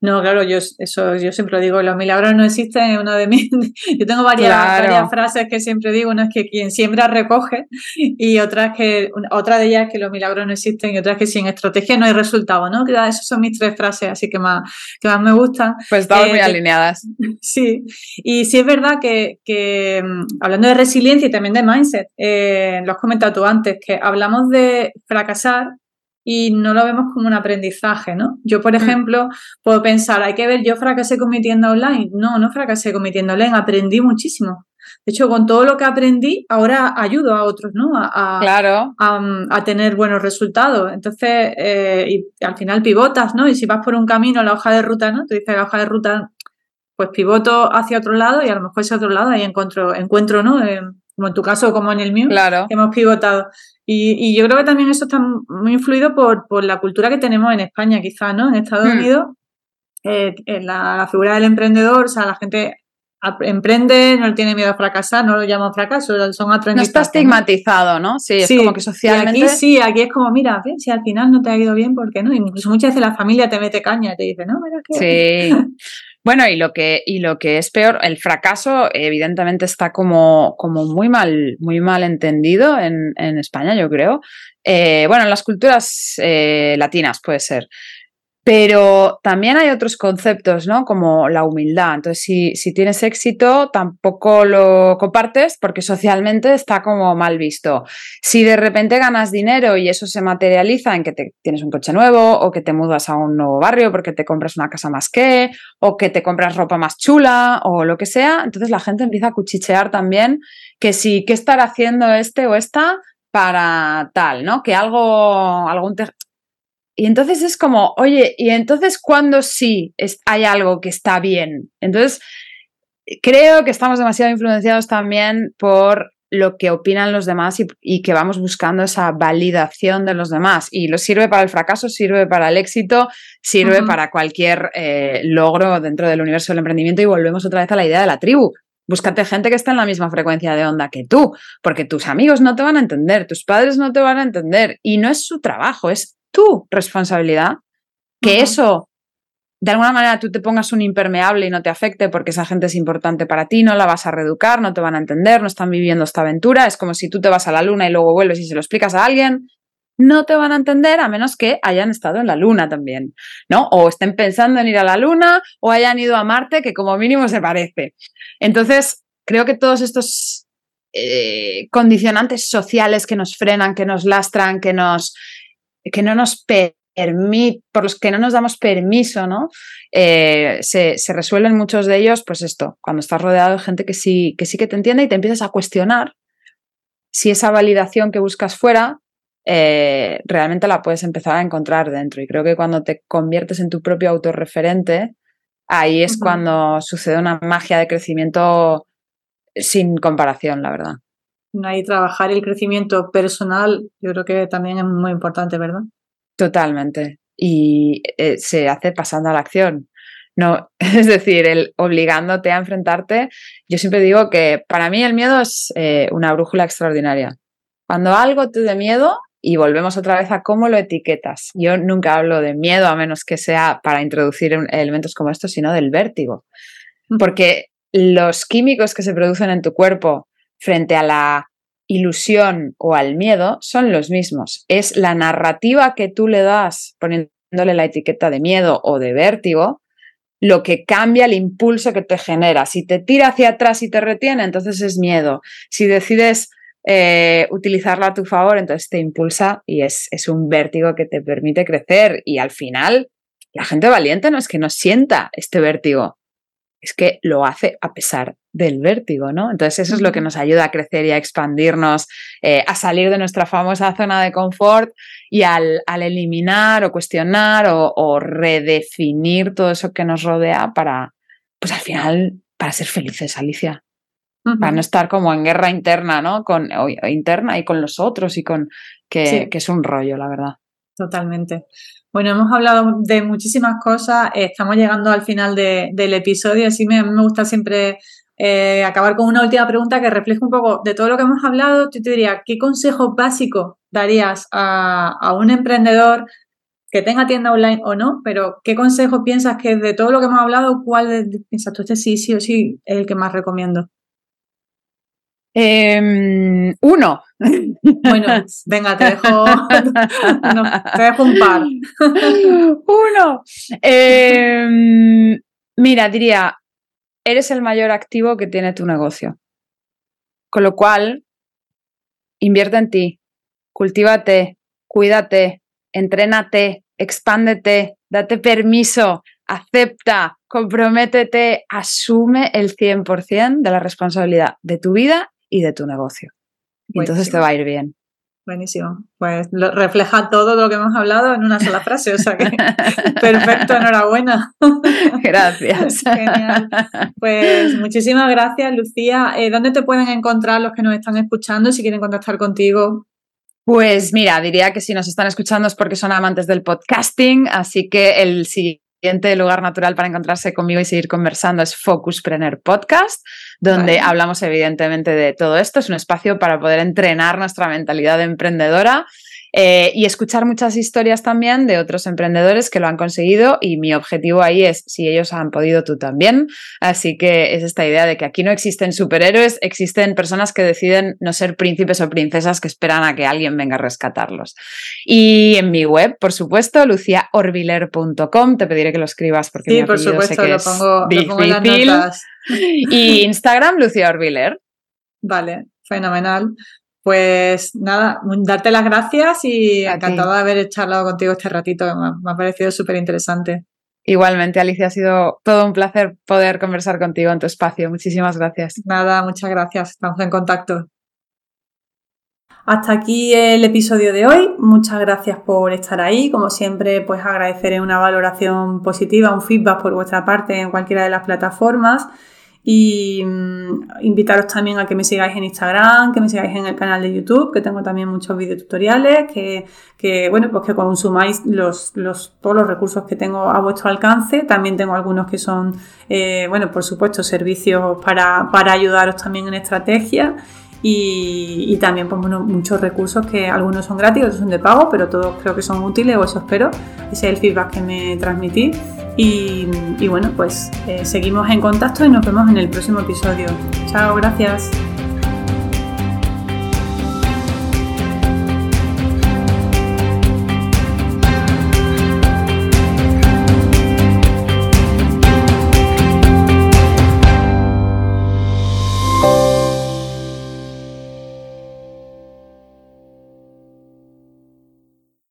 No, claro, yo eso yo siempre lo digo, los milagros no existen, uno de mis yo tengo varias, frases que siempre digo, una es que quien siembra recoge y otra es que otra de ellas es que los milagros no existen y otra es que sin estrategia no hay resultado, ¿no? Que esas son mis tres frases así que más que más me gustan. Pues estamos muy eh, alineadas. Sí, y sí es verdad que, que mm, hablando de resiliencia y también de mindset, eh, lo has comentado tú antes, que hablamos de fracasar y no lo vemos como un aprendizaje, ¿no? Yo, por mm. ejemplo, puedo pensar, hay que ver, yo fracasé con mi tienda online. No, no fracasé con mi tienda online, aprendí muchísimo. De hecho, con todo lo que aprendí, ahora ayudo a otros, ¿no? A, claro. a, tener buenos resultados. Entonces, eh, y al final pivotas, ¿no? Y si vas por un camino, la hoja de ruta, ¿no? Tú dices la hoja de ruta, pues pivoto hacia otro lado y a lo mejor ese otro lado ahí encuentro, encuentro ¿no? Eh, como en tu caso, como en el mío, claro. hemos pivotado. Y, yo creo que también eso está muy influido por, por la cultura que tenemos en España, quizás, ¿no? En Estados hmm. Unidos, eh, en la, figura del emprendedor, o sea, la gente emprende, no tiene miedo a fracasar, no lo llaman fracaso, son aprendizajes. No está estigmatizado, ¿no? Sí, es como que socialmente... aquí sí, aquí es como, mira, si al final no te ha ido bien, ¿por qué no? Incluso muchas veces la familia te mete caña y te dice, no, mira que... Sí. Bueno, y lo que, y lo que es peor, el fracaso evidentemente está como, como muy mal, muy mal entendido en, en España, yo creo. Eh, bueno, en las culturas eh, latinas puede ser. Pero también hay otros conceptos, ¿no? Como la humildad. Entonces, si, si, tienes éxito, tampoco lo compartes porque socialmente está como mal visto. Si de repente ganas dinero y eso se materializa en que te, tienes un coche nuevo o que te mudas a un nuevo barrio porque te compras una casa más que o que te compras ropa más chula o lo que sea, entonces la gente empieza a cuchichear también que si, ¿qué estará haciendo este o esta? para tal, ¿no? Que algo, algún y entonces es como, oye, ¿y entonces cuándo sí hay algo que está bien? Entonces, creo que estamos demasiado influenciados también por lo que opinan los demás y, que vamos buscando esa validación de los demás. Y lo sirve para el fracaso, sirve para el éxito, sirve para cualquier eh, logro dentro del universo del emprendimiento y volvemos otra vez a la idea de la tribu. Búscate gente que esté en la misma frecuencia de onda que tú, porque tus amigos no te van a entender, tus padres no te van a entender y no es su trabajo, es tu responsabilidad. Que eso, de alguna manera, tú te pongas un impermeable y no te afecte porque esa gente es importante para ti, no la vas a reeducar, no te van a entender, no están viviendo esta aventura. Es como si tú te vas a la luna y luego vuelves y se lo explicas a alguien. No te van a entender a menos que hayan estado en la luna también, ¿no? O estén pensando en ir a la luna o hayan ido a Marte, que como mínimo se parece. Entonces, creo que todos estos eh, condicionantes sociales que nos frenan, que nos lastran, que nos que no nos por los que no nos damos permiso, ¿no? Eh, se, resuelven muchos de ellos, pues esto, cuando estás rodeado de gente que sí, que sí que te entiende y te empiezas a cuestionar si esa validación que buscas fuera eh, realmente la puedes empezar a encontrar dentro. Y creo que cuando te conviertes en tu propio autorreferente, ahí es cuando sucede una magia de crecimiento sin comparación, la verdad. Ahí trabajar el crecimiento personal, yo creo que también es muy importante, ¿verdad? Totalmente. Y eh, se hace pasando a la acción. No, es decir, el obligándote a enfrentarte. Yo siempre digo que para mí el miedo es eh, una brújula extraordinaria. Cuando algo te dé miedo, y volvemos otra vez a cómo lo etiquetas. Yo nunca hablo de miedo, a menos que sea para introducir elementos como estos, sino del vértigo. Porque los químicos que se producen en tu cuerpo frente a la ilusión o al miedo son los mismos. Es la narrativa que tú le das poniéndole la etiqueta de miedo o de vértigo lo que cambia el impulso que te genera. Si te tira hacia atrás y te retiene, entonces es miedo. Si decides eh, utilizarla a tu favor, entonces te impulsa y es, es un vértigo que te permite crecer. Y al final, la gente valiente no es que no sienta este vértigo, es que lo hace a pesar del vértigo, ¿no? Entonces eso es lo que nos ayuda a crecer y a expandirnos, eh, a salir de nuestra famosa zona de confort y al, eliminar o cuestionar o, redefinir todo eso que nos rodea para, pues al final, para ser felices, Alicia. Para no estar como en guerra interna, ¿no? Con, interna y con los otros y con que, que es un rollo, la verdad. Totalmente. Bueno, hemos hablado de muchísimas cosas, estamos llegando al final del episodio, así me, me gusta siempre eh, acabar con una última pregunta que refleje un poco de todo lo que hemos hablado. Yo te diría, ¿qué consejo básico darías a, un emprendedor que tenga tienda online o no? Pero ¿qué consejo piensas que de todo lo que hemos hablado, cuál piensas tú este sí, sí o sí es el que más recomiendo? Em, uno. Bueno, venga, te dejo, te dejo un par. uno. Em, mira, diría, eres el mayor activo que tiene tu negocio. Con lo cual, invierte en ti, cultívate, cuídate, entrénate, expándete, date permiso, acepta, comprométete, asume el 100% de la responsabilidad de tu vida y de tu negocio. Y entonces te va a ir bien. Buenísimo. Pues lo, refleja todo lo que hemos hablado en una sola frase, o sea que perfecto, enhorabuena. Gracias. Genial. Pues muchísimas gracias, Lucía. Eh, ¿Dónde te pueden encontrar los que nos están escuchando si quieren contactar contigo? Pues mira, diría que si nos están escuchando es porque son amantes del podcasting, así que el siguiente siguiente lugar natural para encontrarse conmigo y seguir conversando es Focuspreneur Podcast, donde hablamos evidentemente de todo esto. Es un espacio para poder entrenar nuestra mentalidad emprendedora eh, y escuchar muchas historias también de otros emprendedores que lo han conseguido y mi objetivo ahí es si ellos han podido tú también. Así que es esta idea de que aquí no existen superhéroes, existen personas que deciden no ser príncipes o princesas que esperan a que alguien venga a rescatarlos. Y en mi web, por supuesto, luciaorbiler.com, te pediré que lo escribas porque sí, por supuesto, lo pongo, difícil. y Instagram, Lucia Orbiler. Vale, fenomenal. Pues nada, darte las gracias y encantado de haber charlado contigo este ratito, me ha, parecido súper interesante. Igualmente, Alicia, ha sido todo un placer poder conversar contigo en tu espacio. Muchísimas gracias. Nada, muchas gracias. Estamos en contacto. Hasta aquí el episodio de hoy. Muchas gracias por estar ahí. Como siempre, pues agradeceré una valoración positiva, un feedback por vuestra parte en cualquiera de las plataformas y mm, invitaros también a que me sigáis en Instagram, que me sigáis en el canal de YouTube, que tengo también muchos videotutoriales, que, que bueno, pues que consumáis los, los, todos los recursos que tengo a vuestro alcance. También tengo algunos que son, eh, bueno, por supuesto, servicios para, para ayudaros también en estrategia. Y, también pues, muchos recursos que algunos son gratis, otros son de pago, pero todos creo que son útiles o eso espero. Ese es el feedback que me transmití. Y, bueno, pues eh, seguimos en contacto y nos vemos en el próximo episodio. Chao, gracias.